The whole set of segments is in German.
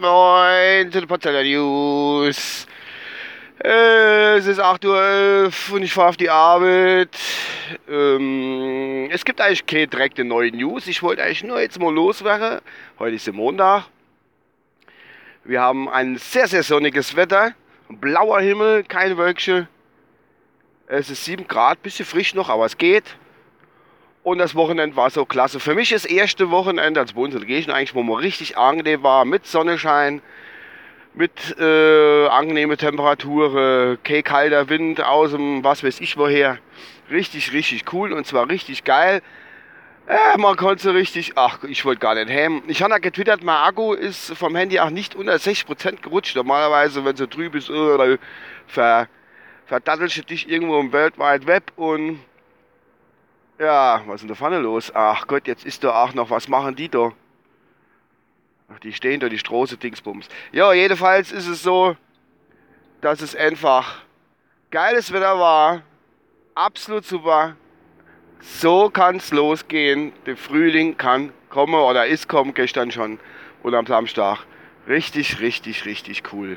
Moin zu den Potsdamer News. Es ist 8.11 Uhr und ich fahre auf die Arbeit. Ähm, es gibt eigentlich keine direkte neue News. Ich wollte eigentlich nur jetzt mal loswerden. Heute ist der Montag. Wir haben ein sehr, sehr sonniges Wetter. Blauer Himmel, keine Wölkchen. Es ist 7 Grad, bisschen frisch noch, aber es geht. Und das Wochenende war so klasse. Für mich das erste Wochenende als Bund Gegend eigentlich, wo man richtig angenehm war, mit Sonnenschein, mit äh, angenehme Temperaturen, kein kalter Wind aus dem was weiß ich woher. Richtig, richtig cool und zwar richtig geil. Äh, man konnte richtig, ach, ich wollte gar nicht hemmen. Ich habe ja getwittert, mein Akku ist vom Handy auch nicht unter 60% gerutscht. Normalerweise, wenn so trüb ist, äh, ver verdattelst dich irgendwo im World Wide Web und ja, was ist denn da vorne los? Ach Gott, jetzt ist da auch noch, was machen die da? Ach, die stehen da, die Straße Dingsbums. Ja, jedenfalls ist es so, dass es einfach geiles Wetter war. Absolut super. So kann es losgehen. Der Frühling kann kommen oder ist kommen gestern schon oder am Samstag. Richtig, richtig, richtig cool.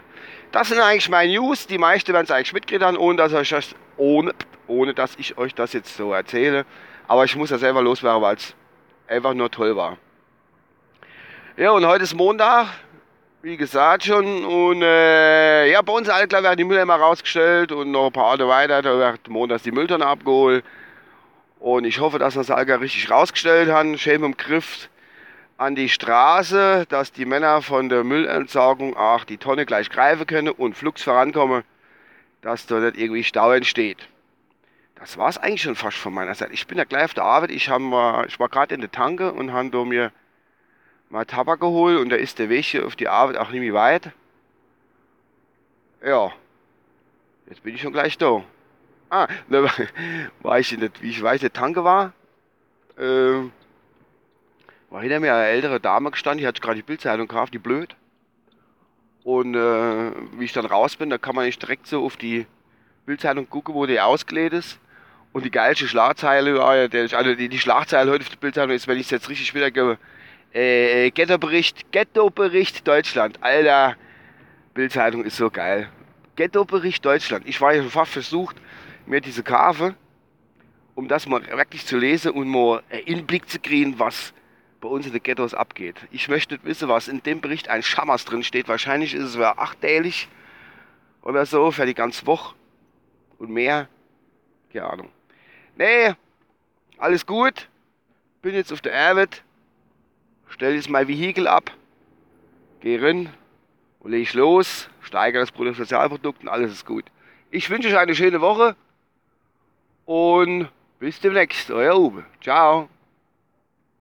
Das sind eigentlich meine News. Die meisten werden es eigentlich mitgekriegt ohne dass, ich das, ohne, ohne dass ich euch das jetzt so erzähle. Aber ich muss ja selber loswerden, weil es einfach nur toll war. Ja, und heute ist Montag, wie gesagt schon. Und äh, ja, bei uns alle klar werden die Mülleimer rausgestellt und noch ein paar Orte weiter. Da wird montags die Mülltonne abgeholt. Und ich hoffe, dass wir das Alger richtig rausgestellt haben. Schön im Griff an die Straße, dass die Männer von der Müllentsorgung auch die Tonne gleich greifen können und flugs vorankommen, dass da nicht irgendwie Stau entsteht. Das war es eigentlich schon fast von meiner Seite. Ich bin ja gleich auf der Arbeit. Ich, mal, ich war gerade in der Tanke und habe mir mal Tabak geholt und da ist der Weg hier auf die Arbeit auch nicht mehr weit. Ja, jetzt bin ich schon gleich da. Ah, da war ich in der, wie ich weiß, der Tanke war. Äh, war hinter mir eine ältere Dame gestanden, die hat gerade die Bildzeitung gekauft, die blöd. Und äh, wie ich dann raus bin, da kann man nicht direkt so auf die Bildzeitung gucken, wo die ausgelegt ist. Und die geilste Schlagzeile also die, die Schlagzeile heute auf der Bildzeitung ist, wenn ich es jetzt richtig wiedergebe, äh, Ghetto-Bericht, Ghetto-Bericht Deutschland. Alter, Bildzeitung ist so geil. Ghetto-Bericht Deutschland. Ich war ja schon fast versucht, mir diese Karte, um das mal wirklich zu lesen und mal einen Blick zu kriegen, was bei uns in den Ghettos abgeht. Ich möchte nicht wissen, was in dem Bericht ein Schammers drin steht. Wahrscheinlich ist es ja achteilig oder so für die ganze Woche und mehr. Keine Ahnung. Nee, alles gut. Bin jetzt auf der Arbeit. Stell jetzt mein Vehikel ab. Geh rein und leg los. Steigere das Bruttosozialprodukt und alles ist gut. Ich wünsche euch eine schöne Woche und bis demnächst. Euer Uwe. Ciao.